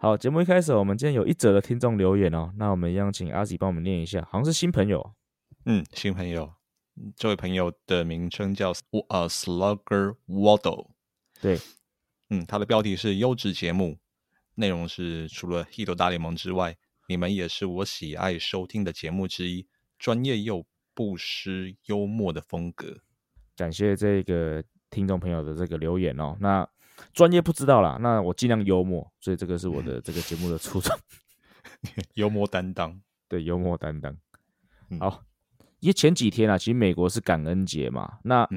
好，节目一开始，我们今天有一则的听众留言哦，那我们一样请阿 Z 帮我们念一下，好像是新朋友，嗯，新朋友，这位朋友的名称叫呃 Slugger Waddle，对。嗯，他的标题是优质节目，内容是除了《h i t 大联盟》之外，你们也是我喜爱收听的节目之一，专业又不失幽默的风格。感谢这个听众朋友的这个留言哦。那专业不知道啦，那我尽量幽默，所以这个是我的这个节目的初衷。幽默担当，对，幽默担当。好，因为前几天啊，其实美国是感恩节嘛，那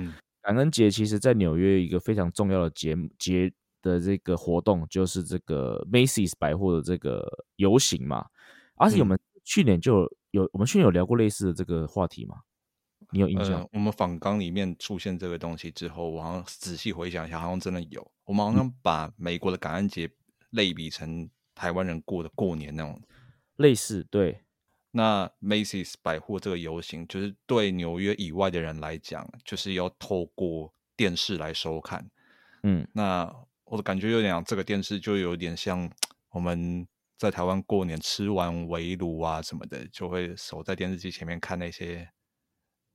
感恩节其实在纽约一个非常重要的节节。的这个活动就是这个 Macy's 百货的这个游行嘛，而且我们去年就有我们去年有聊过类似的这个话题吗？你有印象？我们访纲里面出现这个东西之后，我好像仔细回想一下，好像真的有。我们好像把美国的感恩节类比成台湾人过的过年那种类似。对，那 Macy's 百货这个游行，就是对纽约以外的人来讲，就是要透过电视来收看。嗯，那。我的感觉有点，这个电视就有点像我们在台湾过年吃完围炉啊什么的，就会守在电视机前面看那些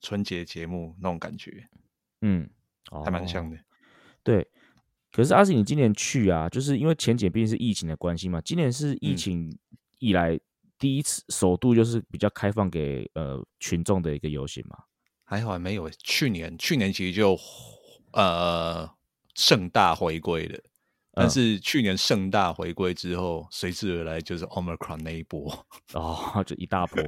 春节节目那种感觉，嗯，还蛮像的。对，可是阿信，你今年去啊，就是因为前几毕竟是疫情的关系嘛，今年是疫情以来第一次首度就是比较开放给呃群众的一个游行嘛？还好还没有，去年去年其实就呃。盛大回归的，但是去年盛大回归之后，随之而来就是 Omicron 那一波，哦，就一大波，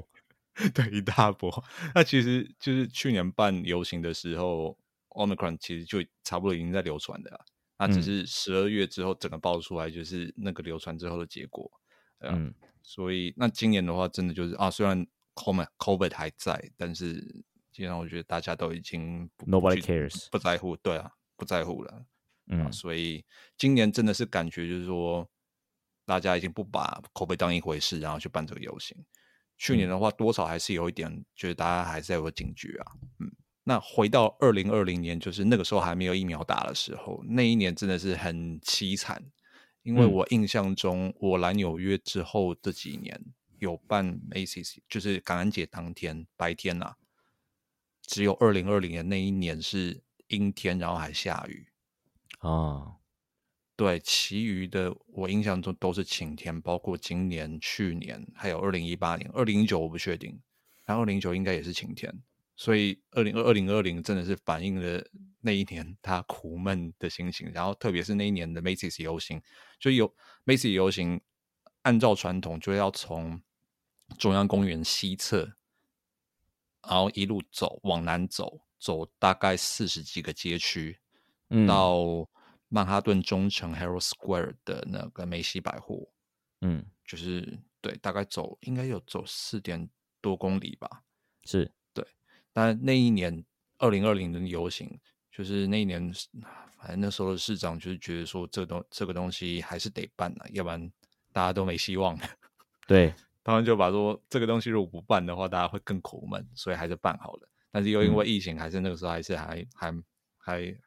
对，一大波。那其实就是去年办游行的时候，Omicron 其实就差不多已经在流传的，那只是十二月之后整个爆出来，就是那个流传之后的结果。嗯，所以那今年的话，真的就是啊，虽然 Covid Covid 还在，但是基本上我觉得大家都已经 Nobody cares，不在乎，对啊，不在乎了。嗯，所以今年真的是感觉就是说，大家已经不把 COVID 当一回事，然后去办这个游行。去年的话，多少还是有一点，就是大家还是有个警觉啊。嗯，那回到二零二零年，就是那个时候还没有疫苗打的时候，那一年真的是很凄惨。因为我印象中，我来纽约之后这几年有办 ACC，就是感恩节当天白天呐，只有二零二零年那一年是阴天，然后还下雨。啊，对，其余的我印象中都是晴天，包括今年、去年，还有二零一八年、二零一九，我不确定，然后二零一九应该也是晴天，所以二零二二零二零真的是反映了那一年他苦闷的心情。然后特别是那一年的 Macy's 游行，就有 Macy's 游行，按照传统就要从中央公园西侧，然后一路走往南走，走大概四十几个街区。到曼哈顿中城 Herald Square 的那个梅西百货，嗯，就是对，大概走应该有走四点多公里吧，是对。但那一年二零二零的游行，就是那一年，反正那时候的市长就是觉得说，这东这个东西还是得办了，要不然大家都没希望。对，他们就把说这个东西如果不办的话，大家会更苦闷，所以还是办好了。但是又因为疫情，还是那个时候还是还还还。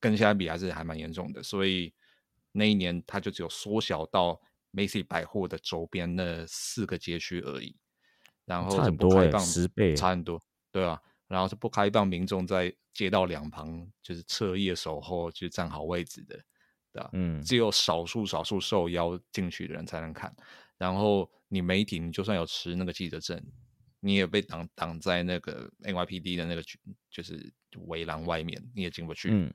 跟现在比还是还蛮严重的，所以那一年它就只有缩小到 Macy 百货的周边那四个街区而已，然后差很多十倍，差很多，对啊，然后是不开放民众在街道两旁就是彻夜守候，就站好位置的，对吧？嗯，只有少数少数受邀进去的人才能看，然后你媒体你就算有持那个记者证，你也被挡挡在那个 NYPD 的那个就是围栏外面，你也进不去，嗯。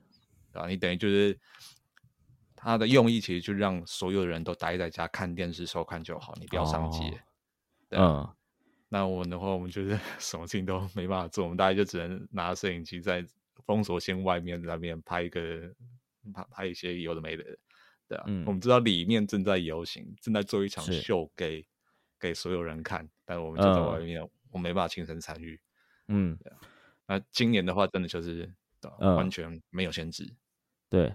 啊，你等于就是他的用意，其实就让所有人都待在家看电视收看就好，你不要上街。嗯，那我们的话，我们就是 什么事情都没办法做，我们大概就只能拿摄影机在封锁线外面那边拍一个拍拍一些有的没的。对啊，我们知道里面正在游行，正在做一场秀给给所有人看，但我们就在外面，我没办法亲身参与。嗯，那今年的话，真的就是完全没有限制。对，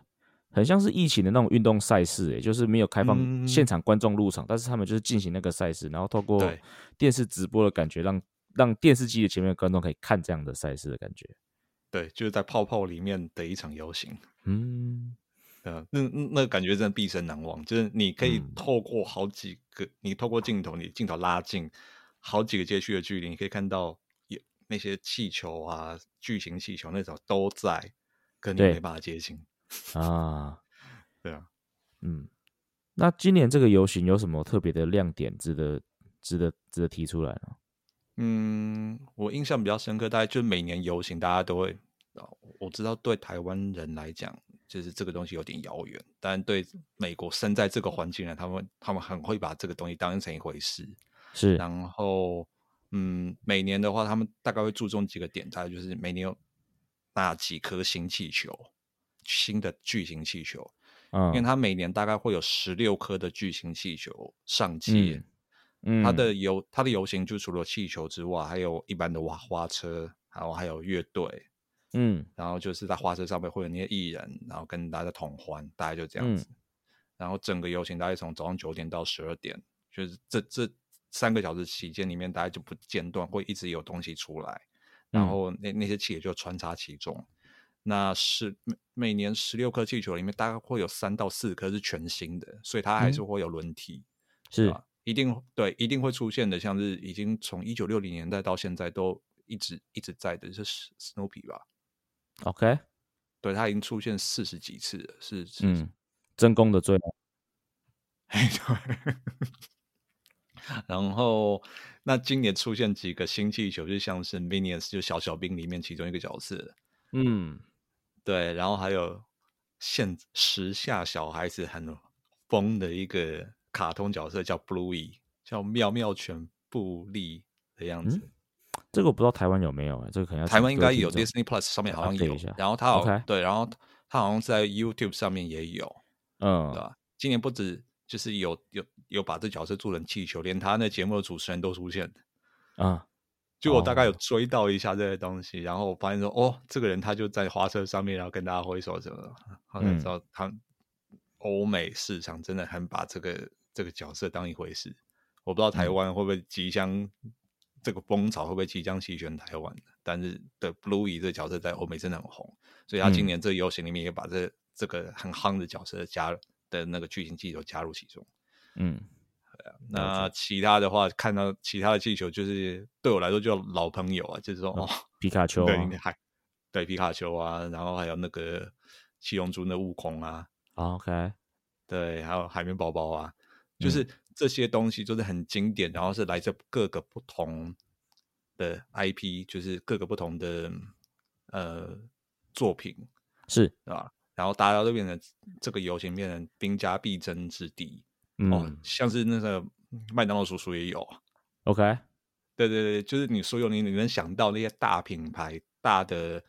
很像是疫情的那种运动赛事，哎，就是没有开放现场观众入场，但是他们就是进行那个赛事，然后透过电视直播的感觉，让让电视机的前面的观众可以看这样的赛事的感觉。对，就是在泡泡里面的一场游行。嗯。呃，那那感觉真的毕生难忘。就是你可以透过好几个，你透过镜头，你镜头拉近好几个街区的距离，你可以看到有那些气球啊，巨型气球那种都在，跟你没办法接近 啊。对啊，嗯，那今年这个游行有什么特别的亮点，值得值得值得提出来呢？嗯，我印象比较深刻，大概就是每年游行，大家都会，我知道对台湾人来讲。就是这个东西有点遥远，但对美国生在这个环境呢，他们他们很会把这个东西当成一回事。是，然后嗯，每年的话，他们大概会注重几个点，大概就是每年有那几颗新气球，新的巨型气球。嗯，因为它每年大概会有十六颗的巨型气球上街。嗯，它的游它的游行就除了气球之外，还有一般的花花车，然后还有乐队。嗯，然后就是在花车上面会有那些艺人，然后跟大家同欢，大概就这样子。然后整个游行大概从早上九点到十二点，就是这这三个小时期间里面，大家就不间断，会一直有东西出来。然后那那些气也就穿插其中。那是每每年十六颗气球里面，大概会有三到四颗是全新的，所以它还是会有轮替，是吧？一定对，一定会出现的，像是已经从一九六零年代到现在都一直一直在的，是 Snoopy 吧？OK，对它已经出现四十几次了，是嗯，真功的最。哎，对。然后，那今年出现几个新气球，就像是 Minions，就小小兵里面其中一个角色。嗯，对。然后还有现时下小孩子很疯的一个卡通角色，叫 Bluey，叫妙妙犬布利的样子。这个我不知道台湾有没有哎，这个可能台湾应该有 Disney Plus 上面好像有，然后它好对，然后它好像在 YouTube 上面也有，嗯，对吧？今年不止就是有有有把这角色做成气球，连他那节目的主持人都出现啊。就我大概有追到一下这些东西，然后我发现说，哦，这个人他就在花车上面，然后跟大家挥手什么的，好像知道他欧美市场真的很把这个这个角色当一回事。我不知道台湾会不会即将。这个风潮会不会即将席卷台湾但是的 Bluey 这个角色在欧美真的很红，所以他今年这个游行里面也把这这个很夯的角色加的那个巨型气球加入其中。嗯，那其他的话，看到其他的气球，就是对我来说就老朋友啊，就是说哦，皮卡丘，对，还对皮卡丘啊，然后还有那个七龙珠的悟空啊，OK，对，还有海绵宝宝啊，就是。这些东西就是很经典，然后是来自各个不同的 IP，就是各个不同的呃作品，是吧？然后大家都变成这个游行变成兵家必争之地。哦，像是那个麦当劳叔叔也有，OK，对对对，就是你所有你你能想到那些大品牌、大的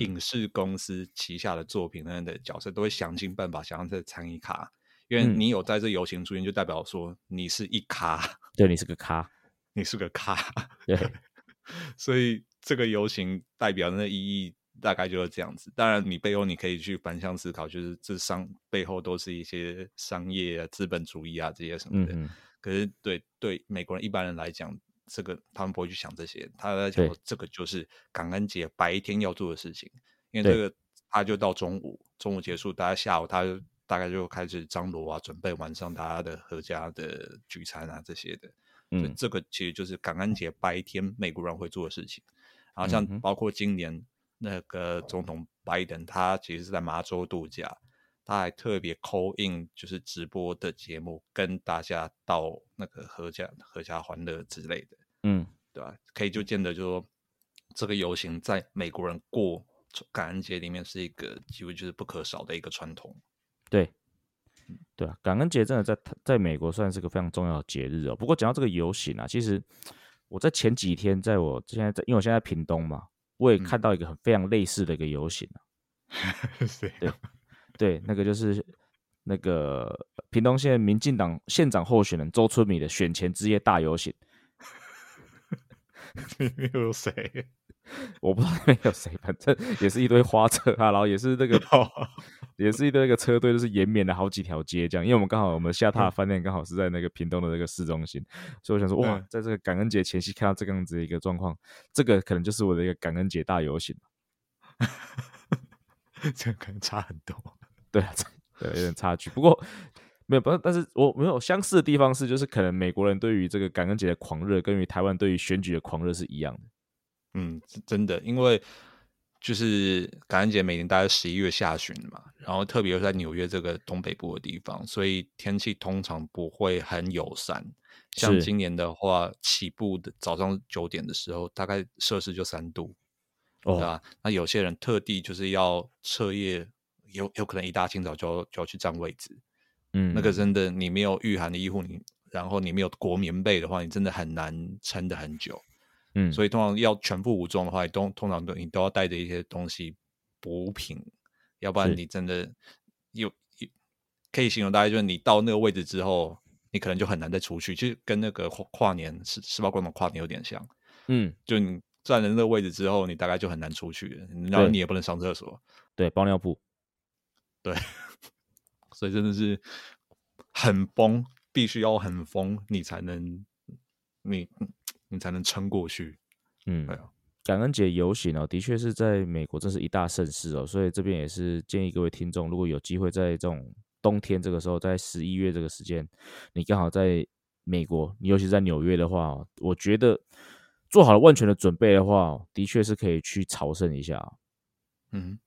影视公司旗下的作品那样的角色，都会想尽办法想让这参与卡。因为你有在这游行出现，就代表说你是一咖，对你是个咖，你是个咖，对，所以这个游行代表的意义大概就是这样子。当然，你背后你可以去反向思考，就是这商背后都是一些商业啊、资本主义啊这些什么的。可是，对对美国人一般人来讲，这个他们不会去想这些，他在想这个就是感恩节白天要做的事情，因为这个他就到中午，中午结束，大家下午他就。大概就开始张罗啊，准备晚上大家的合家的聚餐啊这些的。嗯，这个其实就是感恩节白天美国人会做的事情。然后像包括今年那个总统拜登，他其实是在麻州度假，他还特别 call in 就是直播的节目，跟大家到那个合家合家欢乐之类的。嗯，对吧？可以就见得就说这个游行在美国人过感恩节里面是一个几乎就是不可少的一个传统。对，对啊，感恩节真的在在美国算是个非常重要的节日哦。不过讲到这个游行啊，其实我在前几天，在我现在在，因为我现在屏东嘛，我也看到一个很非常类似的一个游行啊。对对，那个就是那个屏东县民进党县长候选人周春米的选前之夜大游行。里面有谁？我不知道那边有谁，反正也是一堆花车啊，然后也是那个，也是一堆那个车队，就是延绵了好几条街这样。因为我们刚好我们下榻饭店刚好是在那个屏东的那个市中心，所以我想说，哇，在这个感恩节前夕看到这个样子的一个状况，这个可能就是我的一个感恩节大游行。这可能差很多，对啊，对，有点差距。不过没有，不，但是我没有相似的地方是，就是可能美国人对于这个感恩节的狂热，跟于台湾对于选举的狂热是一样的。嗯，真的，因为就是感恩节每年大概十一月下旬嘛，然后特别是在纽约这个东北部的地方，所以天气通常不会很友善。像今年的话，起步的早上九点的时候，大概摄氏就三度，对吧？那有些人特地就是要彻夜，有有可能一大清早就要就要去占位置。嗯，那个真的，你没有御寒的衣服，你然后你没有裹棉被的话，你真的很难撑得很久。嗯，所以通常要全副武装的话，都通常都你都要带着一些东西补品，要不然你真的有可以形容大概就是你到那个位置之后，你可能就很难再出去，就跟那个跨跨年十十八广场跨年有点像。嗯，就你站在那个位置之后，你大概就很难出去，然后你也不能上厕所，对，包尿布，对，所以真的是很疯，必须要很疯，你才能你。你才能撑过去。嗯，感恩节游行哦，的确是在美国，这是一大盛事哦。所以这边也是建议各位听众，如果有机会在这种冬天这个时候，在十一月这个时间，你刚好在美国，你尤其在纽约的话，我觉得做好了万全的准备的话，的确是可以去朝圣一下。嗯，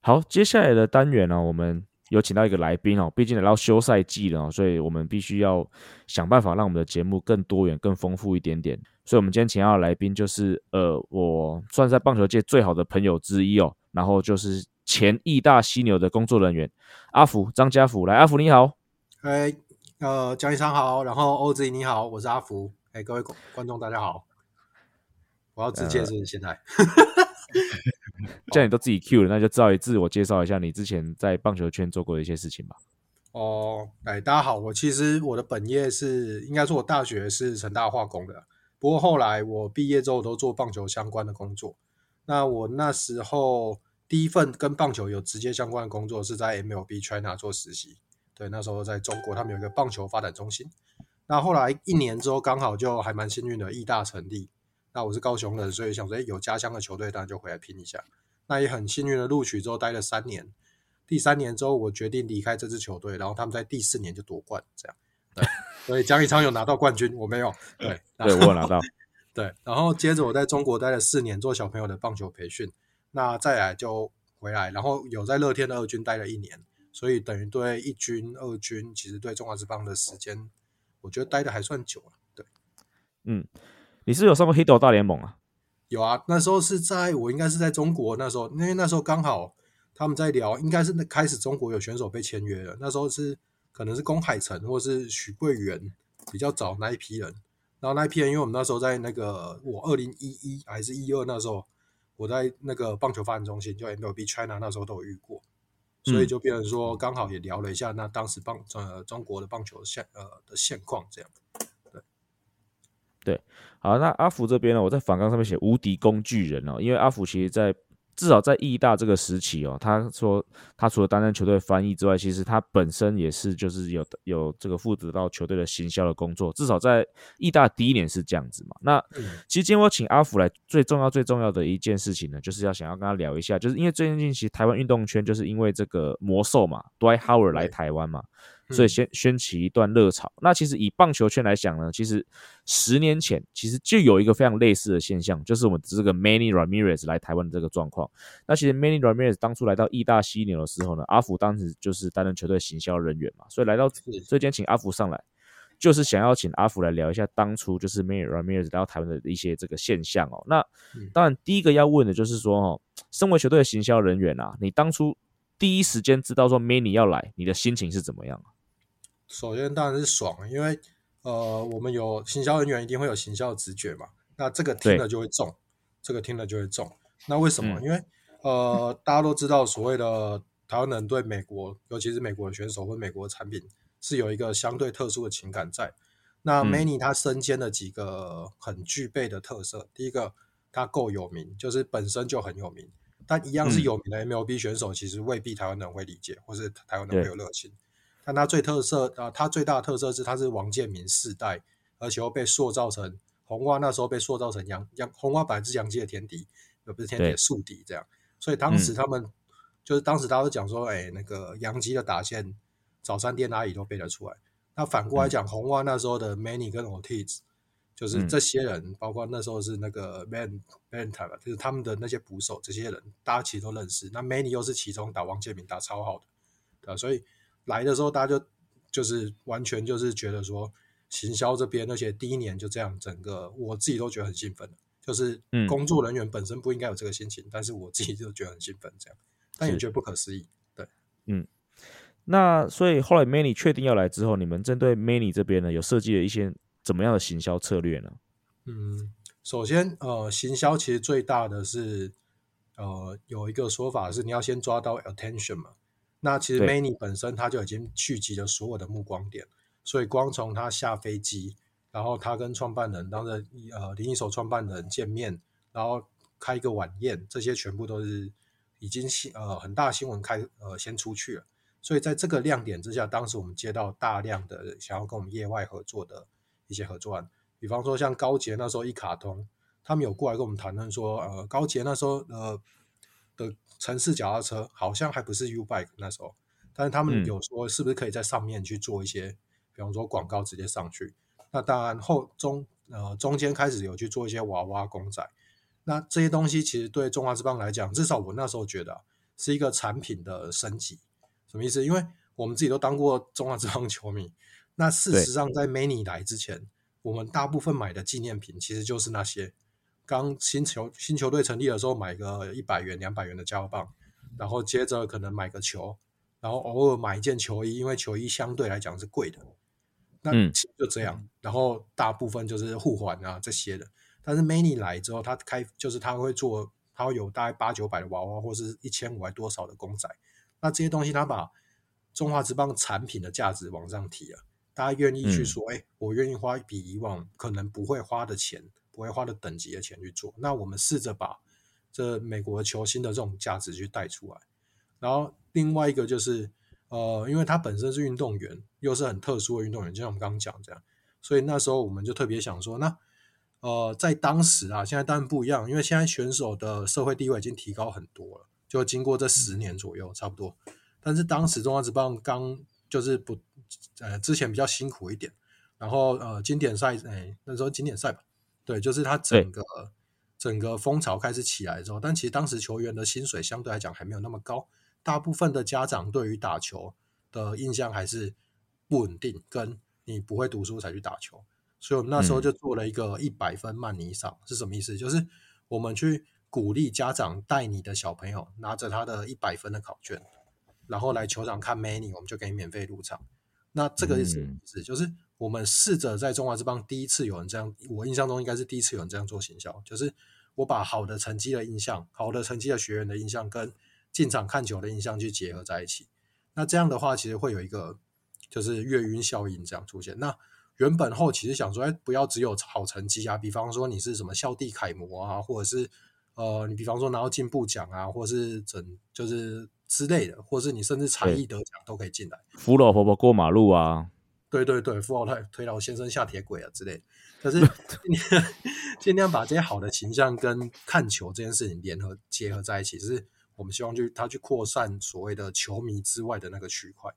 好，接下来的单元呢，我们。有请到一个来宾哦，毕竟来到休赛季了哦，所以我们必须要想办法让我们的节目更多元、更丰富一点点。所以，我们今天请到的来宾就是呃，我算在棒球界最好的朋友之一哦，然后就是前义大犀牛的工作人员阿福张家福。来，阿福你好，哎，呃，江一昌好，然后欧子怡你好，我是阿福。哎，各位观众大家好，我要直接是现在。既然你都自己 Q 了，那就照自我介绍一下你之前在棒球圈做过的一些事情吧。哦，哎，大家好，我其实我的本业是，应该说我大学是成大化工的，不过后来我毕业之后都做棒球相关的工作。那我那时候第一份跟棒球有直接相关的工作是在 MLB China 做实习，对，那时候在中国他们有一个棒球发展中心。那后来一年之后刚好就还蛮幸运的，义大成立。那我是高雄人，所以想说，哎，有家乡的球队，当然就回来拼一下。那也很幸运的录取之后待了三年，第三年之后我决定离开这支球队，然后他们在第四年就夺冠，这样。对，所以江一昌有拿到冠军，我没有。对，对我有拿到。对，然后接着我在中国待了四年，做小朋友的棒球培训。那再来就回来，然后有在乐天的二军待了一年，所以等于对一军、二军，其实对中华职棒的时间，我觉得待的还算久了。对，嗯。你是有上过黑豆大联盟啊？有啊，那时候是在我应该是在中国，那时候因为那时候刚好他们在聊，应该是开始中国有选手被签约了。那时候是可能是龚海城或者是许桂元比较早那一批人，然后那一批人，因为我们那时候在那个我二零一一还是一二那时候，我在那个棒球发展中心就 MLB China 那时候都有遇过，所以就变成说刚好也聊了一下那当时棒呃中国的棒球现呃的现况这样。对，好，那阿福这边呢？我在反纲上面写无敌工具人哦，因为阿福其实在至少在义大这个时期哦，他说他除了担任球队翻译之外，其实他本身也是就是有有这个负责到球队的行销的工作，至少在义大第一年是这样子嘛。那其实今天我请阿福来，最重要最重要的一件事情呢，就是要想要跟他聊一下，就是因为最近其实台湾运动圈就是因为这个魔兽嘛，Dwight Howard 来台湾嘛。所以掀掀起一段热潮。那其实以棒球圈来讲呢，其实十年前其实就有一个非常类似的现象，就是我们这个 Manny Ramirez 来台湾的这个状况。那其实 Manny Ramirez 当初来到义大犀牛的时候呢，阿福当时就是担任球队行销人员嘛，所以来到所以今天请阿福上来，就是想要请阿福来聊一下当初就是 Manny Ramirez 来到台湾的一些这个现象哦。那当然第一个要问的就是说哦，身为球队的行销人员啊，你当初第一时间知道说 Manny 要来，你的心情是怎么样？首先当然是爽，因为呃，我们有行销人员一定会有行销的直觉嘛，那这个听了就会中，这个听了就会中。那为什么？因为呃，大家都知道所谓的台湾人对美国，尤其是美国的选手或美国的产品，是有一个相对特殊的情感在。那 Many 他身兼的几个很具备的特色，第一个，他够有名，就是本身就很有名。但一样是有名的 MLB 选手，其实未必台湾人会理解，或是台湾人会有热情。但他最特色啊，他最大的特色是他是王建民世代，而且又被塑造成红蛙那时候被塑造成杨杨红蛙本来是杨基的天敌，而不是天敌的宿敌这样。所以当时他们就是当时大家都讲说，哎，那个杨基的打线早餐店阿姨都背得出来。那反过来讲，红蛙那时候的 Many 跟 Ortiz，就是这些人，包括那时候是那个 Man Man 塔就是他们的那些捕手，这些人大家其实都认识。那 Many 又是其中打王建民打超好的，对所以。来的时候，大家就就是完全就是觉得说，行销这边，而且第一年就这样，整个我自己都觉得很兴奋就是工作人员本身不应该有这个心情，但是我自己就觉得很兴奋，这样，但也觉得不可思议。对，嗯，那所以后来 Many 确定要来之后，你们针对 Many 这边呢，有设计了一些怎么样的行销策略呢？嗯，首先，呃，行销其实最大的是，呃，有一个说法是你要先抓到 attention 嘛。那其实 Many 本身他就已经聚集了所有的目光点，所以光从他下飞机，然后他跟创办人当着呃林一手创办人见面，然后开一个晚宴，这些全部都是已经新呃很大新闻开呃先出去了。所以在这个亮点之下，当时我们接到大量的想要跟我们业外合作的一些合作案，比方说像高捷那时候一卡通，他们有过来跟我们谈论说，呃高捷那时候呃。的城市脚踏车好像还不是 U Bike 那时候，但是他们有说是不是可以在上面去做一些，比方说广告直接上去。那当然后中呃中间开始有去做一些娃娃公仔。那这些东西其实对中华之邦来讲，至少我那时候觉得是一个产品的升级。什么意思？因为我们自己都当过中华之邦球迷。那事实上在 Many 来之前，我们大部分买的纪念品其实就是那些。刚新球新球队成立的时候，买个一百元、两百元的加油棒，然后接着可能买个球，然后偶尔买一件球衣，因为球衣相对来讲是贵的。那就这样，然后大部分就是互换啊这些的。但是 Many 来之后，他开就是他会做，他会有大概八九百的娃娃，或是一千五还多少的公仔。那这些东西，他把中华职棒产品的价值往上提了，大家愿意去说，哎，我愿意花比以往可能不会花的钱。不会花的等级的钱去做，那我们试着把这美国球星的这种价值去带出来。然后另外一个就是，呃，因为他本身是运动员，又是很特殊的运动员，就像我们刚刚讲这样，所以那时候我们就特别想说，那呃，在当时啊，现在当然不一样，因为现在选手的社会地位已经提高很多了，就经过这十年左右差不多。但是当时中华职棒刚就是不，呃，之前比较辛苦一点，然后呃，经典赛，哎，那时候经典赛吧。对，就是他整个整个风潮开始起来之后，但其实当时球员的薪水相对来讲还没有那么高，大部分的家长对于打球的印象还是不稳定，跟你不会读书才去打球，所以我们那时候就做了一个一百分曼尼赏，是什么意思？就是我们去鼓励家长带你的小朋友拿着他的一百分的考卷，然后来球场看 many，我们就给你免费入场。那这个是什么意思？就是。我们试着在中华之邦第一次有人这样，我印象中应该是第一次有人这样做行销，就是我把好的成绩的印象、好的成绩的学员的印象跟进场看球的印象去结合在一起。那这样的话，其实会有一个就是月晕效应这样出现。那原本后其实想说，哎，不要只有好成绩啊，比方说你是什么校地楷模啊，或者是呃，你比方说拿到进步奖啊，或者是整就是之类的，或者是你甚至才艺得奖都可以进来，扶老婆婆过马路啊。对对对，富二代推老先生下铁轨啊之类，可是 尽量把这些好的形象跟看球这件事情联合结合在一起，是我们希望去他去扩散所谓的球迷之外的那个区块。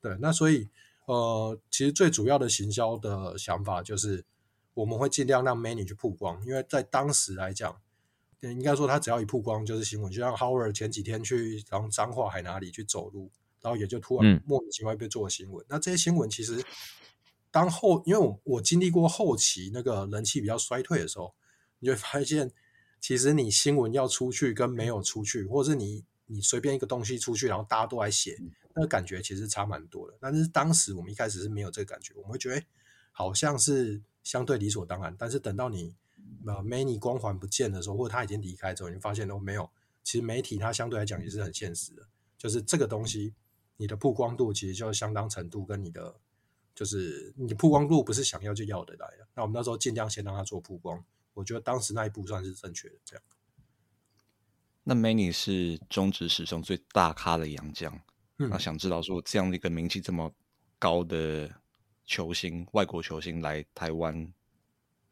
对，那所以呃，其实最主要的行销的想法就是我们会尽量让 Many 去曝光，因为在当时来讲，应该说他只要一曝光就是新闻，就像 Howard 前几天去然后彰化海哪里去走路。然后也就突然莫名其妙被做了新闻。那这些新闻其实，当后因为我我经历过后期那个人气比较衰退的时候，你会发现，其实你新闻要出去跟没有出去，或者是你你随便一个东西出去，然后大家都来写，那个感觉其实差蛮多的。但是当时我们一开始是没有这个感觉，我们会觉得好像是相对理所当然。但是等到你呃 many 光环不见的时候，或者他已经离开之后，你发现都没有。其实媒体它相对来讲也是很现实的。就是这个东西，你的曝光度其实就相当程度跟你的，就是你曝光度不是想要就要的来的。那我们那时候尽量先让他做曝光，我觉得当时那一步算是正确的。这样。那 Many 是中职史上最大咖的洋将，那想知道说这样的一个名气这么高的球星，外国球星来台湾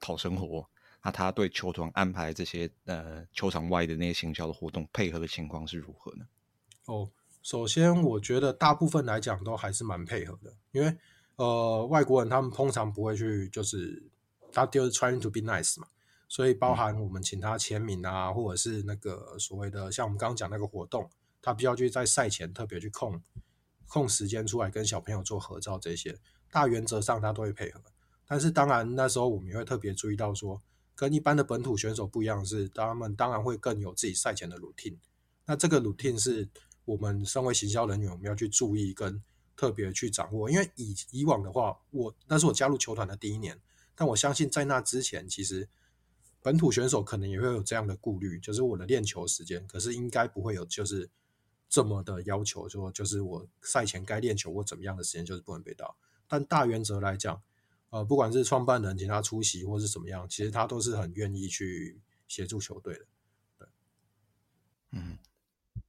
讨生活。那他对球团安排这些呃球场外的那些行销的活动配合的情况是如何呢？哦，首先我觉得大部分来讲都还是蛮配合的，因为呃外国人他们通常不会去就是他就是 trying to be nice 嘛，所以包含我们请他签名啊，或者是那个所谓的像我们刚刚讲那个活动，他必须在赛前特别去空空时间出来跟小朋友做合照这些，大原则上他都会配合，但是当然那时候我们也会特别注意到说。跟一般的本土选手不一样是，他们当然会更有自己赛前的 routine。那这个 routine 是我们身为行销人员，我们要去注意跟特别去掌握。因为以以往的话，我那是我加入球团的第一年，但我相信在那之前，其实本土选手可能也会有这样的顾虑，就是我的练球时间，可是应该不会有就是这么的要求，说就是我赛前该练球或怎么样的时间就是不能被盗。但大原则来讲。呃，不管是创办人请他出席，或是怎么样，其实他都是很愿意去协助球队的。对，嗯，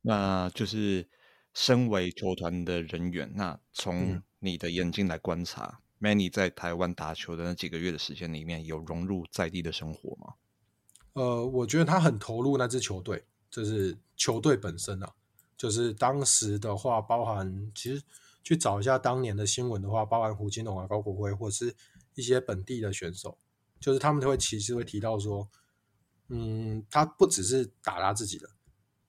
那就是身为球团的人员，那从你的眼睛来观察，Many 在台湾打球的那几个月的时间里面，有融入在地的生活吗？呃，我觉得他很投入那支球队，就是球队本身啊，就是当时的话，包含其实。去找一下当年的新闻的话，包含胡金龙啊、高国辉，或者是一些本地的选手，就是他们都会其实会提到说，嗯，他不只是打他自己的，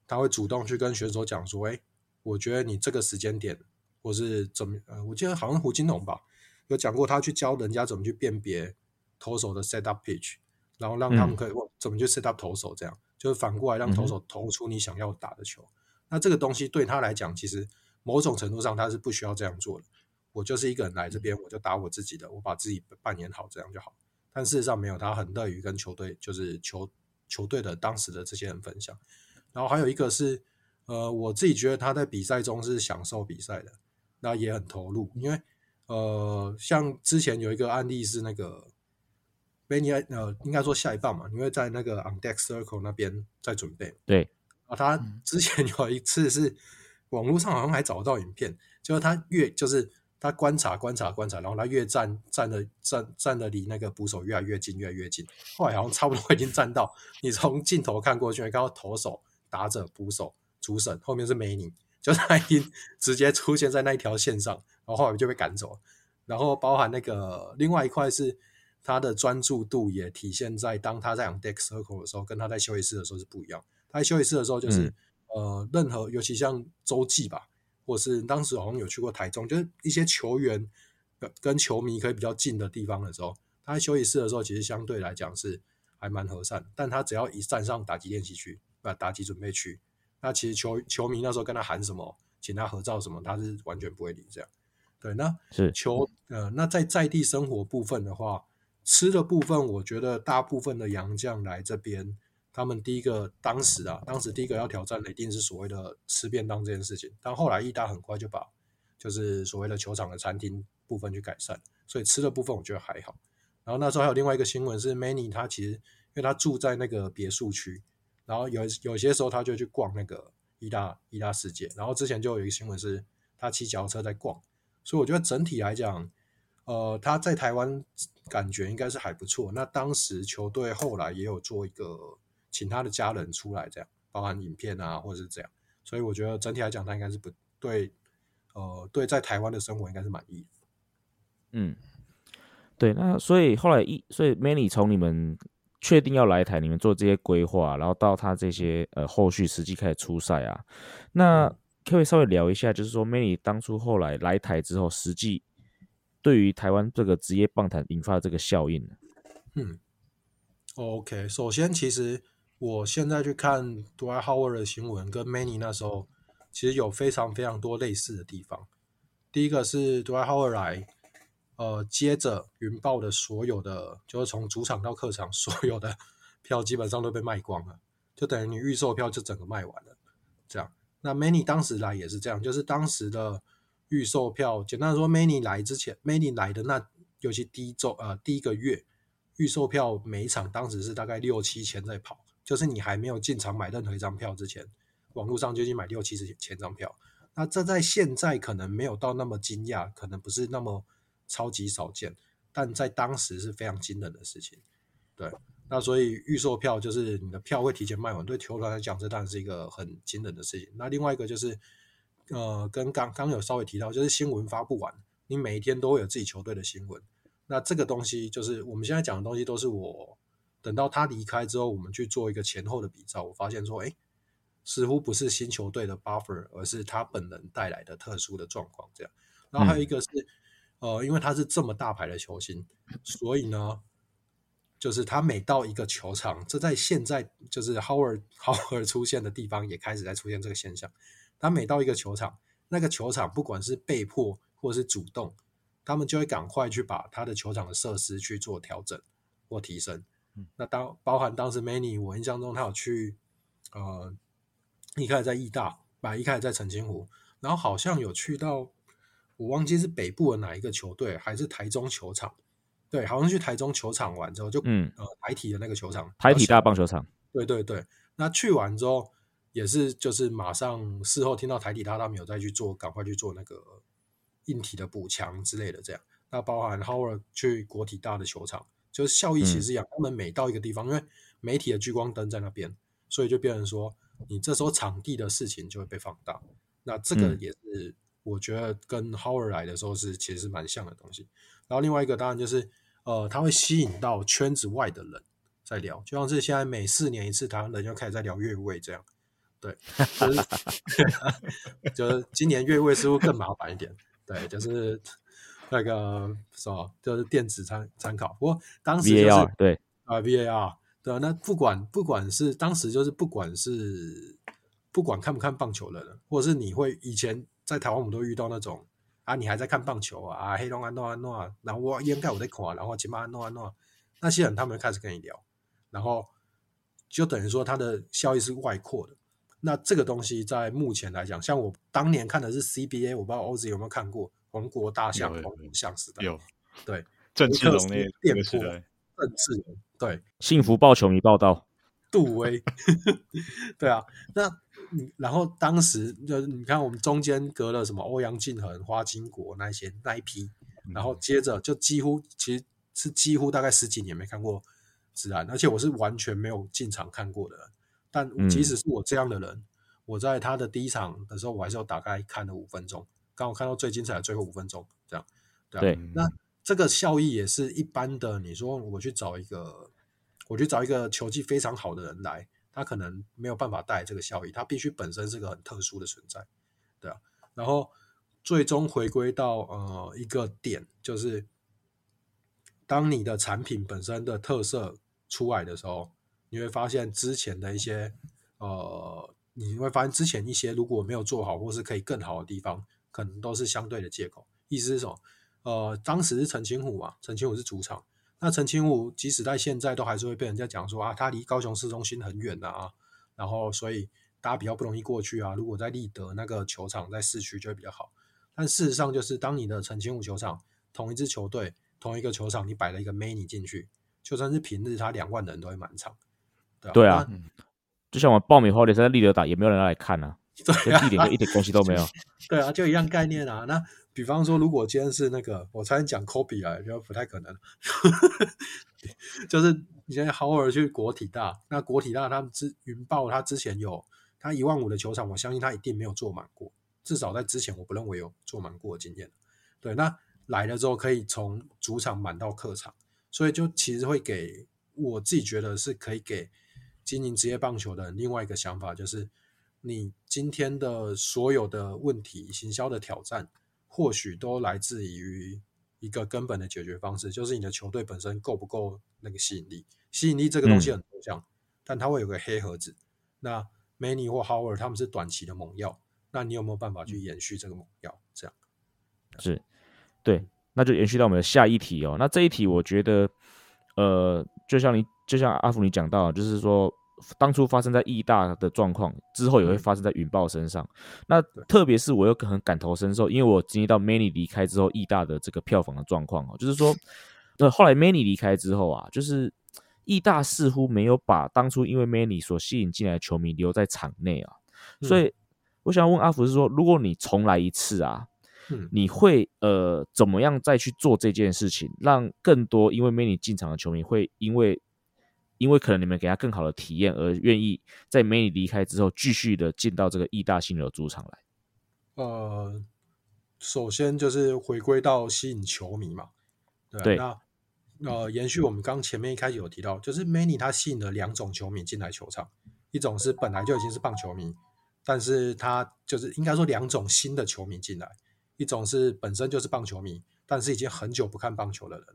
他会主动去跟选手讲说，哎，我觉得你这个时间点，或是怎么，呃，我记得好像胡金龙吧，有讲过他去教人家怎么去辨别投手的 set up pitch，然后让他们可以怎么去 set up 投手，这样就是反过来让投手投出你想要打的球。那这个东西对他来讲，其实。某种程度上，他是不需要这样做的。我就是一个人来这边，我就打我自己的，我把自己扮演好，这样就好。但事实上没有，他很乐于跟球队，就是球球队的当时的这些人分享。然后还有一个是，呃，我自己觉得他在比赛中是享受比赛的，那也很投入。因为呃，像之前有一个案例是那个 Benny，呃，应该说下一棒嘛，因为在那个 On Deck Circle 那边在准备。对啊，他之前有一次是。网络上好像还找不到影片，就是他越就是他观察观察观察，然后他越站站的站站的离那个捕手越来越近越来越近，后来好像差不多已经站到你从镜头看过去，看到投手打者捕手主审后面是梅尼，就他已经直接出现在那一条线上，然后后来就被赶走了。然后包含那个另外一块是他的专注度也体现在当他在 on deck circle 的时候，跟他在休息室的时候是不一样。他在休息室的时候就是。呃，任何尤其像洲际吧，或是当时好像有去过台中，就是一些球员跟跟球迷可以比较近的地方的时候，他在休息室的时候，其实相对来讲是还蛮和善。但他只要一站上打击练习区，啊，打击准备区，那其实球球迷那时候跟他喊什么，请他合照什么，他是完全不会理这样。对，那是球呃，那在在地生活部分的话，吃的部分，我觉得大部分的洋将来这边。他们第一个当时啊，当时第一个要挑战的一定是所谓的吃便当这件事情。但后来意大很快就把就是所谓的球场的餐厅部分去改善，所以吃的部分我觉得还好。然后那时候还有另外一个新闻是，Many 他其实因为他住在那个别墅区，然后有有些时候他就去逛那个意大意大世界。然后之前就有一个新闻是他骑脚车在逛，所以我觉得整体来讲，呃，他在台湾感觉应该是还不错。那当时球队后来也有做一个。请他的家人出来，这样包含影片啊，或者是这样，所以我觉得整体来讲，他应该是不对，呃，对，在台湾的生活应该是满意。嗯，对，那所以后来一，所以 Many 从你们确定要来台，你们做这些规划，然后到他这些呃后续实际开始出赛啊，那可以稍微聊一下，就是说 Many 当初后来来台之后，实际对于台湾这个职业棒坛引发的这个效应呢？嗯。OK，首先，其实我现在去看 Dwyer Howard 的新闻，跟 Many 那时候其实有非常非常多类似的地方。第一个是 Dwyer Howard 来，呃，接着云豹的所有的，就是从主场到客场 所有的票基本上都被卖光了，就等于你预售票就整个卖完了。这样，那 Many 当时来也是这样，就是当时的预售票，简单说，Many 来之前，Many 来的那尤其第一周呃第一个月，预售票每一场当时是大概六七千在跑，就是你还没有进场买任何一张票之前，网络上就已经买六七十千张票。那这在现在可能没有到那么惊讶，可能不是那么超级少见，但在当时是非常惊人的事情。对，那所以预售票就是你的票会提前卖完，对球团来讲，这当然是一个很惊人的事情。那另外一个就是，呃，跟刚刚有稍微提到，就是新闻发布完，你每一天都会有自己球队的新闻。那这个东西就是我们现在讲的东西，都是我等到他离开之后，我们去做一个前后的比照，我发现说，哎。似乎不是新球队的 buffer，而是他本人带来的特殊的状况。这样，然后还有一个是，呃，因为他是这么大牌的球星，所以呢，就是他每到一个球场，这在现在就是 Howard Howard 出现的地方也开始在出现这个现象。他每到一个球场，那个球场不管是被迫或是主动，他们就会赶快去把他的球场的设施去做调整或提升。那当包含当时 Many，我印象中他有去，呃。一开始在义大，把一开始在澄清湖，然后好像有去到，我忘记是北部的哪一个球队，还是台中球场，对，好像去台中球场玩之后，就嗯。呃台体的那个球场，台体大棒球场，对对对，那去完之后也是就是马上事后听到台体大他们有再去做，赶快去做那个硬体的补强之类的，这样，那包含 Howard 去国体大的球场，就是效益其实一样，他们每到一个地方，因为媒体的聚光灯在那边，所以就变成说。你这时候场地的事情就会被放大，那这个也是我觉得跟 Howard 来的时候是其实是蛮像的东西。然后另外一个当然就是，呃，他会吸引到圈子外的人在聊，就像是现在每四年一次，台湾人就开始在聊越位这样。对，就是 就是今年越位似乎更麻烦一点。对，就是那个什么，就是电子参参考。不过当时就是对啊，VAR。对啊，那不管不管是当时就是不管是不管看不看棒球的人，或者是你会以前在台湾我们都遇到那种啊，你还在看棒球啊，黑龙安诺安诺，然后我掩盖我在看，然后起码安诺安诺那些人他们开始跟你聊，然后就等于说它的效益是外扩的。那这个东西在目前来讲，像我当年看的是 CBA，我不知道 OZ 有没有看过《王国大象》《王国象时代》有。对。郑志龙那店铺郑志龙。对，幸福报球迷报道，杜威，对啊，那然后当时就你看，我们中间隔了什么欧阳靖恒、花金国那些那一批，然后接着就几乎其实是几乎大概十几年没看过自然，而且我是完全没有进场看过的。但即使是我这样的人，我在他的第一场的时候，我还是要打开看了五分钟，刚好看到最精彩的最后五分钟，这样对，那。这个效益也是一般的。你说我去找一个，我去找一个球技非常好的人来，他可能没有办法带来这个效益。他必须本身是个很特殊的存在，对啊。然后最终回归到呃一个点，就是当你的产品本身的特色出来的时候，你会发现之前的一些呃，你会发现之前一些如果没有做好或是可以更好的地方，可能都是相对的借口。意思是什么？呃，当时是陈清虎嘛，陈清虎是主场。那陈清武即使在现在都还是会被人家讲说啊，他离高雄市中心很远啊，然后所以大家比较不容易过去啊。如果在立德那个球场在市区就会比较好。但事实上就是，当你的陈清武球场同一支球队同一个球场，你摆了一个 many 进去，就算是平日，他两万人都会满场。对啊，就像我爆米花联赛在立德打，也没有人来看啊，跟地点一点关系都没有。对啊，就一样概念啊。那比方说，如果今天是那个，我才讲 Kobe 啊，就不太可能。就是你现在豪尔去国体大，那国体大他们之云豹，他之前有他一万五的球场，我相信他一定没有坐满过，至少在之前我不认为有坐满过的经验。对，那来了之后可以从主场满到客场，所以就其实会给我自己觉得是可以给经营职业棒球的另外一个想法，就是你今天的所有的问题、行销的挑战。或许都来自于一个根本的解决方式，就是你的球队本身够不够那个吸引力。吸引力这个东西很抽象，但它会有个黑盒子。那 Many 或 Howard 他们是短期的猛药，那你有没有办法去延续这个猛药？这样是对，那就延续到我们的下一题哦。那这一题我觉得，呃，就像你就像阿福你讲到，就是说，当初发生在义大的状况，之后也会发生在云豹身上。那特别是我又很感同身受，因为我经历到 Many 离开之后，义大的这个票房的状况哦，就是说，呃，后来 Many 离开之后啊，就是义大似乎没有把当初因为 Many 所吸引进来的球迷留在场内啊。所以我想问阿福是说，如果你重来一次啊，你会呃怎么样再去做这件事情，让更多因为 Many 进场的球迷会因为。因为可能你们给他更好的体验，而愿意在美女离开之后，继续的进到这个义大新的主场来。呃，首先就是回归到吸引球迷嘛，对。那呃，延续我们刚前面一开始有提到，就是 Many 它吸引了两种球迷进来球场，一种是本来就已经是棒球迷，但是他就是应该说两种新的球迷进来，一种是本身就是棒球迷，但是已经很久不看棒球的人。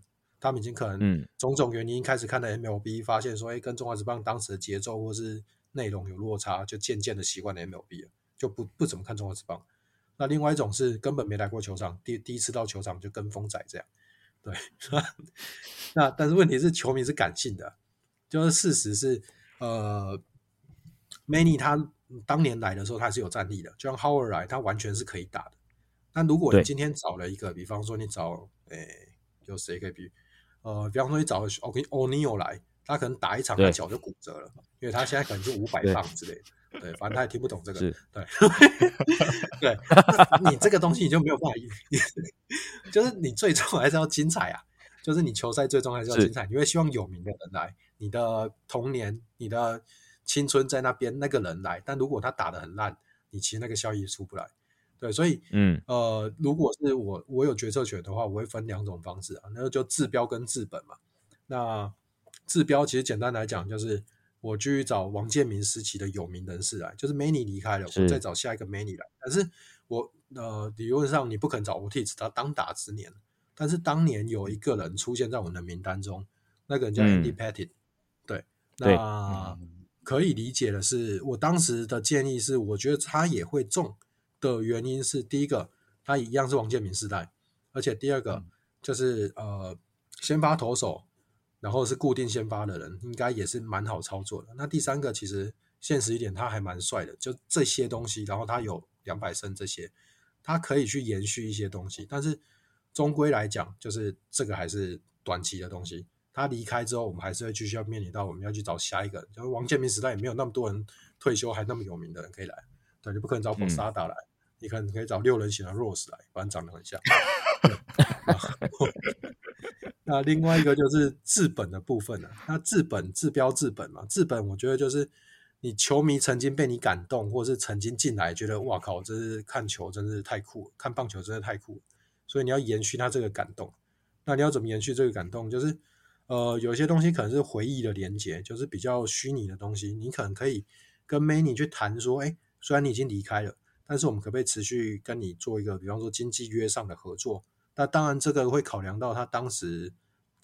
他们已经可能种种原因开始看的 MLB，发现说，哎，跟中华职棒当时的节奏或是内容有落差，就渐渐的习惯了 MLB 了，就不不怎么看中华职棒。那另外一种是根本没来过球场，第第一次到球场就跟风仔这样，对。那但是问题是，球迷是感性的，就是事实是，呃，Many 他当年来的时候他是有战力的，就像 Howard 来，他完全是可以打的。那如果你今天找了一个，比方说你找，哎，有谁可以比？呃，比方说你找 OK O'Neal 来，他可能打一场他脚就骨折了，因为他现在可能就五百磅之类的，对，反正他也听不懂这个，对，对，你这个东西你就没有办法，就是你最终还是要精彩啊，就是你球赛最终还是要精彩，你会希望有名的人来，你的童年、你的青春在那边那个人来，但如果他打的很烂，你其实那个效益出不来。对，所以，嗯，呃，如果是我，我有决策权的话，我会分两种方式啊，那就治标跟治本嘛。那治标其实简单来讲，就是我去找王建民时期的有名人士来，就是 Many 离开了，我再找下一个 Many 来。但是我呃，理论上你不可能找 Otis，他当打之年，但是当年有一个人出现在我们的名单中，那个人叫 Andy Pettit。对，那可以理解的是，我当时的建议是，我觉得他也会中。的原因是，第一个，他一样是王建民时代，而且第二个就是呃，先发投手，然后是固定先发的人，应该也是蛮好操作的。那第三个，其实现实一点，他还蛮帅的，就这些东西，然后他有两百胜这些，他可以去延续一些东西。但是终归来讲，就是这个还是短期的东西。他离开之后，我们还是会继续要面临到我们要去找下一个。就是王建民时代也没有那么多人退休还那么有名的人可以来，对，你不可能找普萨达来。你可能可以找六人型的 Rose 来，反正长得很像。那另外一个就是治本的部分了。那治本治标治本嘛，治本我觉得就是你球迷曾经被你感动，或是曾经进来觉得哇靠，这是看球真是太酷了，看棒球真的太酷，所以你要延续他这个感动。那你要怎么延续这个感动？就是呃，有些东西可能是回忆的连接，就是比较虚拟的东西。你可能可以跟 Many 去谈说，哎，虽然你已经离开了。但是我们可不可以持续跟你做一个，比方说经济约上的合作？那当然这个会考量到他当时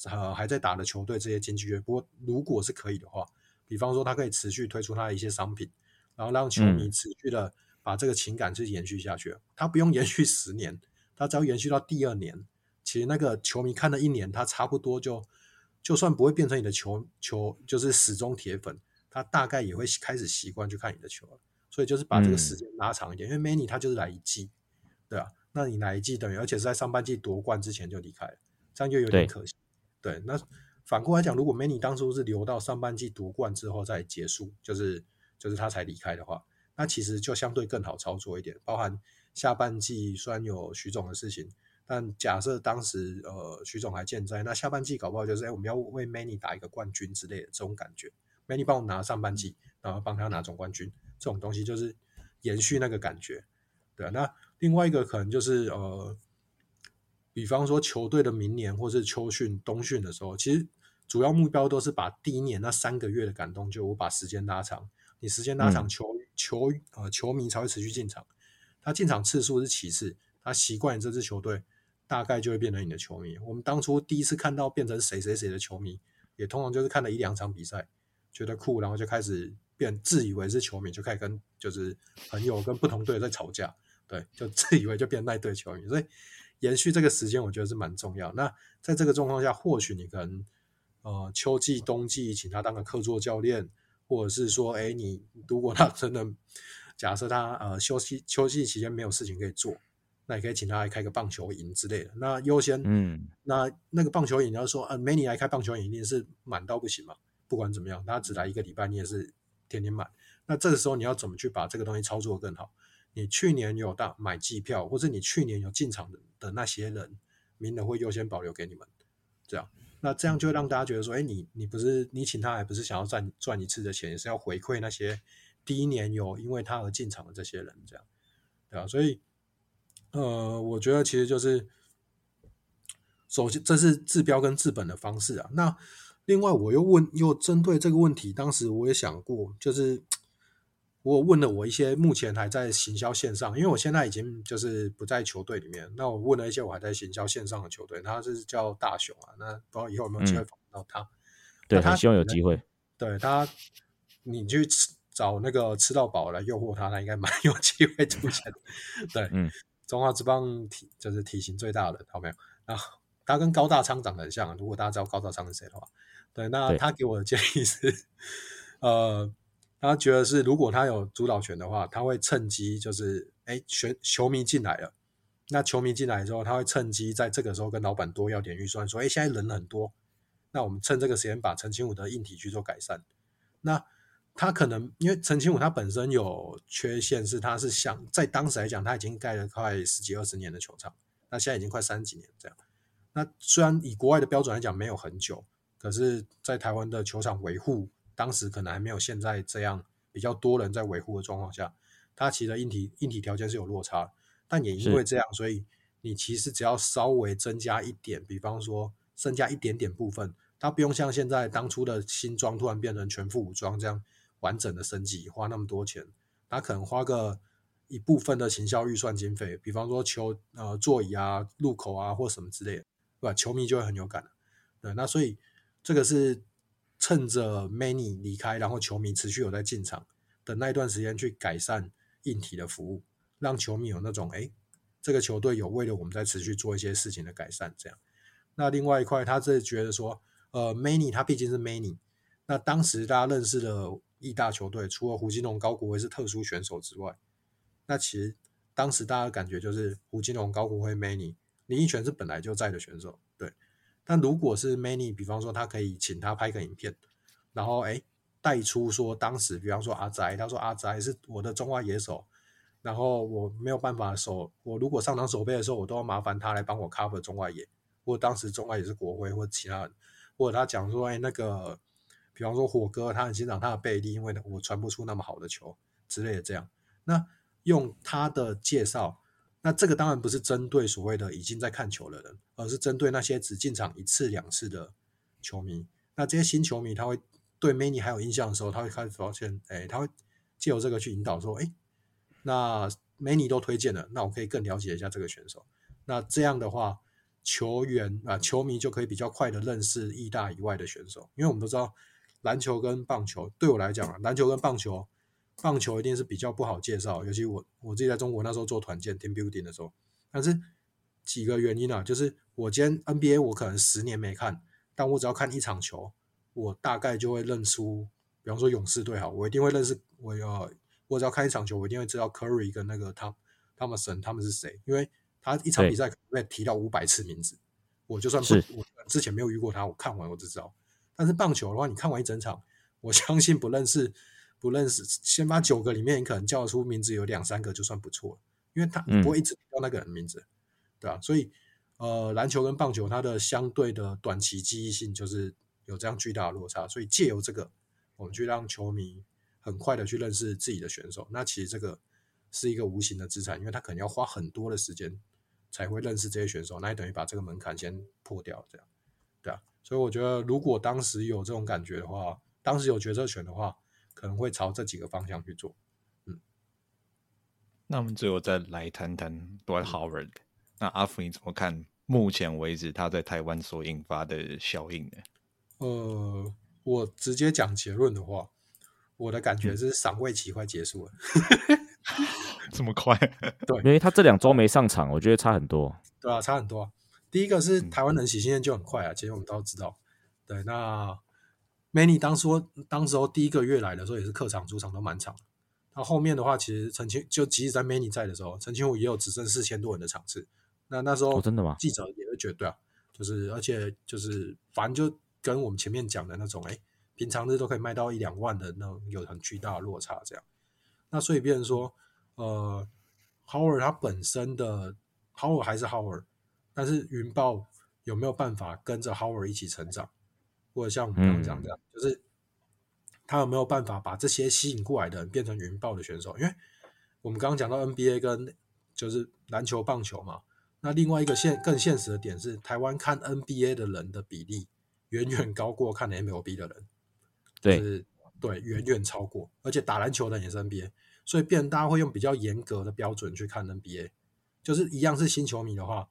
呃还在打的球队这些经济约。不过如果是可以的话，比方说他可以持续推出他的一些商品，然后让球迷持续的把这个情感去延续下去。他不用延续十年，他只要延续到第二年，其实那个球迷看了一年，他差不多就就算不会变成你的球球就是始终铁粉，他大概也会开始习惯去看你的球了。所以就是把这个时间拉长一点，因为 Many 他就是来一季，对啊，那你来一季等于，而且是在上半季夺冠之前就离开了，这样就有点可惜。对，那反过来讲，如果 Many 当初是留到上半季夺冠之后再结束，就是就是他才离开的话，那其实就相对更好操作一点。包含下半季虽然有徐总的事情，但假设当时呃徐总还健在，那下半季搞不好就是哎我们要为 Many 打一个冠军之类的这种感觉，Many 帮我拿上半季，然后帮他拿总冠军。这种东西就是延续那个感觉，对那另外一个可能就是呃，比方说球队的明年或是秋训、冬训的时候，其实主要目标都是把第一年那三个月的感动，就我把时间拉长。你时间拉长，球球呃球迷才会持续进场。他进场次数是其次，他习惯这支球队，大概就会变成你的球迷。我们当初第一次看到变成谁谁谁的球迷，也通常就是看了一两场比赛，觉得酷，然后就开始。变自以为是球迷，就开始跟就是朋友跟不同队在吵架，对，就自以为就变那队球迷，所以延续这个时间，我觉得是蛮重要。那在这个状况下，或许你可能呃秋季、冬季请他当个客座教练，或者是说，哎，你如果他真的假设他呃休息秋季期间没有事情可以做，那你可以请他来开个棒球营之类的。那优先，嗯，那那个棒球营，你要说呃，美女来开棒球营，一定是满到不行嘛？不管怎么样，他只来一个礼拜，你也是天天买。那这个时候你要怎么去把这个东西操作更好？你去年有大买机票，或者你去年有进场的那些人，名人会优先保留给你们，这样。那这样就让大家觉得说，哎，你你不是你请他，还不是想要赚赚一次的钱，也是要回馈那些第一年有因为他而进场的这些人，这样，对吧？所以，呃，我觉得其实就是，首先这是治标跟治本的方式啊。那另外，我又问，又针对这个问题，当时我也想过，就是。我问了我一些目前还在行销线上，因为我现在已经就是不在球队里面。那我问了一些我还在行销线上的球队，他是叫大雄啊，那不知道以后有没有机会访到他。对他希望有机会。对他，你去吃找那个吃到饱来诱惑他，他应该蛮有机会出现。对，嗯，中华之棒体就是体型最大的，好没有？然后他跟高大昌长得很像，如果大家知道高大昌是谁的话，对，那他给我的建议是，呃。他觉得是，如果他有主导权的话，他会趁机就是，哎，选球迷进来了，那球迷进来之后，他会趁机在这个时候跟老板多要点预算，说，哎，现在人很多，那我们趁这个时间把陈清武的硬体去做改善。那他可能因为陈清武他本身有缺陷，是他是想在当时来讲，他已经盖了快十几二十年的球场，那现在已经快三十几年这样。那虽然以国外的标准来讲没有很久，可是在台湾的球场维护。当时可能还没有现在这样比较多人在维护的状况下，它其实硬体硬体条件是有落差，但也因为这样，所以你其实只要稍微增加一点，比方说增加一点点部分，它不用像现在当初的新装突然变成全副武装这样完整的升级，花那么多钱，它可能花个一部分的行销预算经费，比方说球呃座椅啊、入口啊或什么之类的，对吧？球迷就会很有感对，那所以这个是。趁着 Many 离开，然后球迷持续有在进场的那一段时间，去改善硬体的服务，让球迷有那种哎，这个球队有为了我们在持续做一些事情的改善。这样，那另外一块，他是觉得说，呃，Many 他毕竟是 Many，那当时大家认识的义大球队，除了胡金龙、高国辉是特殊选手之外，那其实当时大家的感觉就是胡金龙、高国辉、Many 林奕泉是本来就在的选手，那如果是 Many，比方说他可以请他拍个影片，然后哎带出说当时，比方说阿宅，他说阿宅是我的中华野手，然后我没有办法守，我如果上场守备的时候，我都要麻烦他来帮我 cover 中外野，或当时中外野是国徽或其他人，或者他讲说哎那个，比方说火哥他很欣赏他的背力，因为我传不出那么好的球之类的这样，那用他的介绍。那这个当然不是针对所谓的已经在看球的人，而是针对那些只进场一次两次的球迷。那这些新球迷他会对 Many 还有印象的时候，他会开始发现，哎，他会借由这个去引导说，哎，那 Many 都推荐了，那我可以更了解一下这个选手。那这样的话，球员啊，球迷就可以比较快的认识意大以外的选手，因为我们都知道篮球跟棒球，对我来讲啊，篮球跟棒球。棒球一定是比较不好介绍，尤其我我自己在中国那时候做团建 team building 的时候，但是几个原因啊，就是我今天 NBA 我可能十年没看，但我只要看一场球，我大概就会认出，比方说勇士队好，我一定会认识，我要我只要看一场球，我一定会知道 Curry 跟那个汤汤姆森他们是谁，因为他一场比赛可能会提到五百次名字，我就算不我之前没有遇过他，我看完我就知道。但是棒球的话，你看完一整场，我相信不认识。不认识，先把九个里面，你可能叫得出名字有两三个就算不错了，因为他不会一直叫那个人名字，对吧？所以，呃，篮球跟棒球它的相对的短期记忆性就是有这样巨大的落差，所以借由这个，我们去让球迷很快的去认识自己的选手，那其实这个是一个无形的资产，因为他可能要花很多的时间才会认识这些选手，那也等于把这个门槛先破掉，这样，对啊。所以我觉得，如果当时有这种感觉的话，当时有决策权的话。可能会朝这几个方向去做，嗯，那我们最后再来谈谈 Dwight Howard。那阿福你怎么看？目前为止他在台湾所引发的效应呢？呃，我直接讲结论的话，我的感觉是赏味期快结束了，这么快？对，因为他这两周没上场，我觉得差很多。对啊，差很多。第一个是台湾人喜新验就很快啊，其实我们都知道。对，那。Many 当初当时候第一个月来的时候也是客场主场都满场，那后面的话其实陈清就即使在 Many 在的时候，陈清武也有只剩四千多人的场次。那那时候真的吗？记者也会觉得对啊，就是而且就是反正就跟我们前面讲的那种，哎，平常日都可以卖到一两万的那种，有很巨大的落差这样。那所以变成说，呃，Howard 他本身的 Howard 还是 Howard，但是云豹有没有办法跟着 Howard 一起成长？或者像我们刚刚讲的，就是他有没有办法把这些吸引过来的人变成云豹的选手？因为我们刚刚讲到 NBA 跟就是篮球、棒球嘛，那另外一个现更现实的点是，台湾看 NBA 的人的比例远远高过看 MLB 的人，对，对，远远超过，而且打篮球的也是 NBA，所以变大家会用比较严格的标准去看 NBA，就是一样是新球迷的话。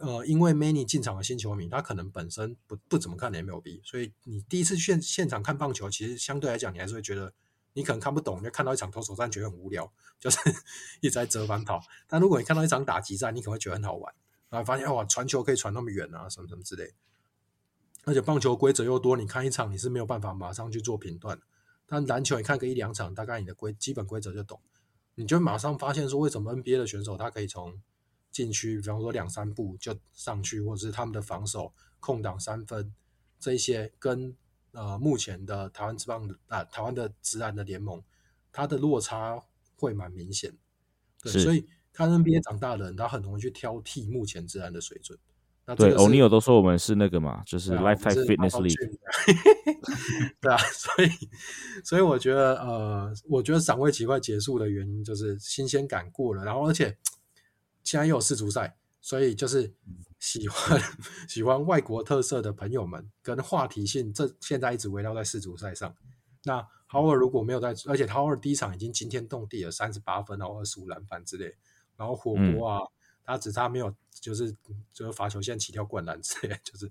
呃，因为 Many 进场的新球迷，他可能本身不不怎么看 MLB，所以你第一次现现场看棒球，其实相对来讲，你还是会觉得你可能看不懂，就看到一场投手战觉得很无聊，就是 一直在折返跑。但如果你看到一场打击战，你可能会觉得很好玩，然后发现哇，传球可以传那么远啊，什么什么之类。而且棒球规则又多，你看一场你是没有办法马上去做评断。但篮球你看个一两场，大概你的规基本规则就懂，你就马上发现说，为什么 NBA 的选手他可以从禁区，比方说两三步就上去，或者是他们的防守空档三分，这一些跟呃目前的台湾之棒啊台湾的直男的联盟，它的落差会蛮明显。对，所以看 NBA 长大的人，他很容易去挑剔目前直男的水准。那对，欧尼尔都说我们是那个嘛，就是 Lifetime Fitness League。对啊，所以所以我觉得呃，我觉得赏味期快结束的原因就是新鲜感过了，然后而且。现在又有世足赛，所以就是喜欢 喜欢外国特色的朋友们跟话题性，这现在一直围绕在世足赛上。那 Howard 如果没有在，而且 Howard 第一场已经惊天动地了，三十八分，然后二十五篮板之类，然后火锅啊，他只差没有就是就是罚球线起跳灌篮之类，就是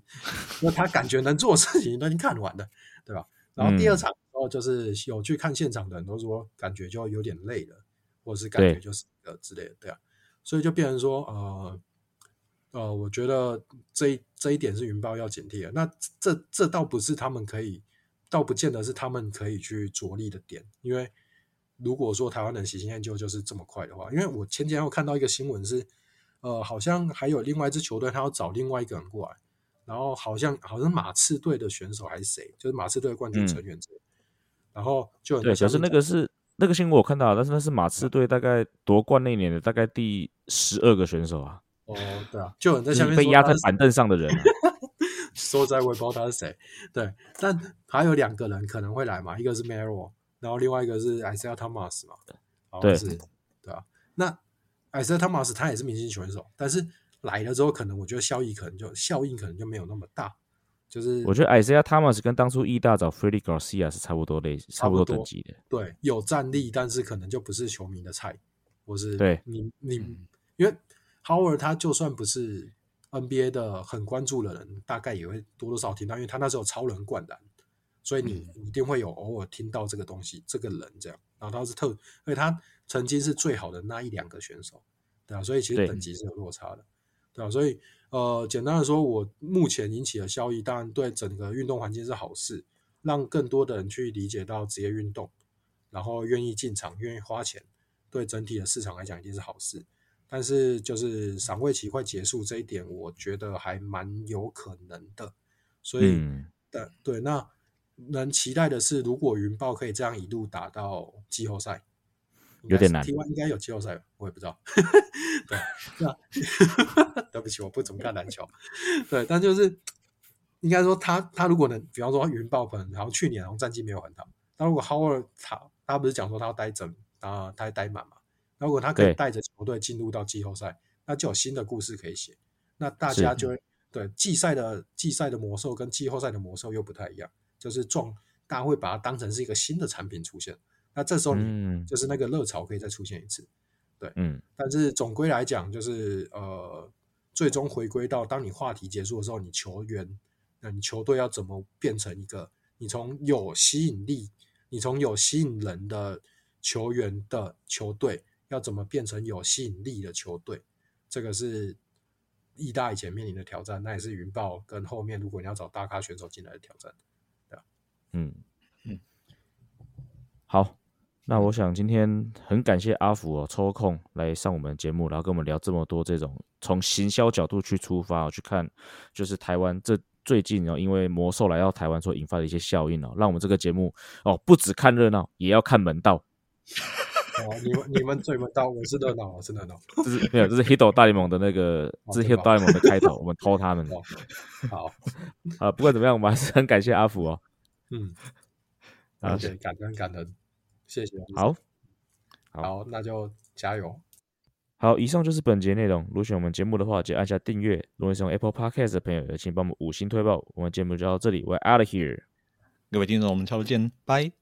那他感觉能做的事情都已经看完了，对吧？然后第二场然后就是有去看现场的人都说感觉就有点累了，或者是感觉就是呃之类的，对啊。所以就变成说，呃，呃，我觉得这这一点是云豹要警惕的。那这这倒不是他们可以，倒不见得是他们可以去着力的点。因为如果说台湾人喜新厌旧就是这么快的话，因为我前几天我看到一个新闻是，呃，好像还有另外一支球队，他要找另外一个人过来，然后好像好像马刺队的选手还是谁，就是马刺队的冠军成员然后就对，可是那个是。那个新闻我看到，但是那是马刺队大概夺冠那年的大概第十二个选手啊。哦，对啊，就很在下面被压在板凳上的人，说在我也不知道他是谁。对，但还有两个人可能会来嘛，一个是 Mero，然后另外一个是 Isaiah Thomas 嘛。对，是，对啊。那 Isaiah Thomas 他也是明星选手，但是来了之后，可能我觉得效益可能就效应可能就没有那么大。就是我觉得 Isaiah Thomas 跟当初一大找 Freddie Garcia 是差不多类，差不多等级的。对，有战力，但是可能就不是球迷的菜，或是对你你，因为 Howard 他就算不是 NBA 的很关注的人，大概也会多多少听到，因为他那时候超人灌篮，所以你一定会有偶尔听到这个东西，这个人这样。然后他是特，所以他曾经是最好的那一两个选手，对啊，所以其实等级是有落差的，对啊，所以。呃，简单的说，我目前引起的效益，当然对整个运动环境是好事，让更多的人去理解到职业运动，然后愿意进场，愿意花钱，对整体的市场来讲一定是好事。但是就是赏味期快结束这一点，我觉得还蛮有可能的。所以，但对，那能期待的是，如果云豹可以这样一路打到季后赛。有点难，T1 应该有季后赛，我也不知道。对，那 对不起，我不怎么看篮球。对，但就是应该说，他他如果能，比方说云爆棚，然后去年然后战绩没有很好，那如果 Howard 他他不是讲说他要待整啊，他待满嘛？那如果他可以带着球队进入到季后赛，那就有新的故事可以写。那大家就会对季赛的季赛的魔兽跟季后赛的魔兽又不太一样，就是撞大家会把它当成是一个新的产品出现。那这时候你就是那个热潮可以再出现一次，对，嗯，但是总归来讲，就是呃，最终回归到当你话题结束的时候，你球员，那你球队要怎么变成一个你从有吸引力，你从有吸引人的球员的球队，要怎么变成有吸引力的球队？这个是意大以前面临的挑战，那也是云豹跟后面如果你要找大咖选手进来的挑战，对嗯。嗯，好，那我想今天很感谢阿福哦，抽空来上我们节目，然后跟我们聊这么多这种从行销角度去出发去看，就是台湾这最近哦，因为魔兽来到台湾所引发的一些效应哦，让我们这个节目哦，不只看热闹，也要看门道。哦，你们你们最门道，我是热闹，我是热闹。这是没有，这是 Hito 大联盟的那个，这是 Hito 大联盟的开头，我们偷他们。好，啊，不管怎么样，我们还是很感谢阿福哦。嗯，谢，感恩感恩，谢谢。好，好，那就加油。好，以上就是本节内容。如果喜欢我们节目的话，就按下订阅。如果是用 Apple Podcast 的朋友，也请帮我们五星推爆。我们节目就到这里，We're out of here。各位听众，我们下周见，拜。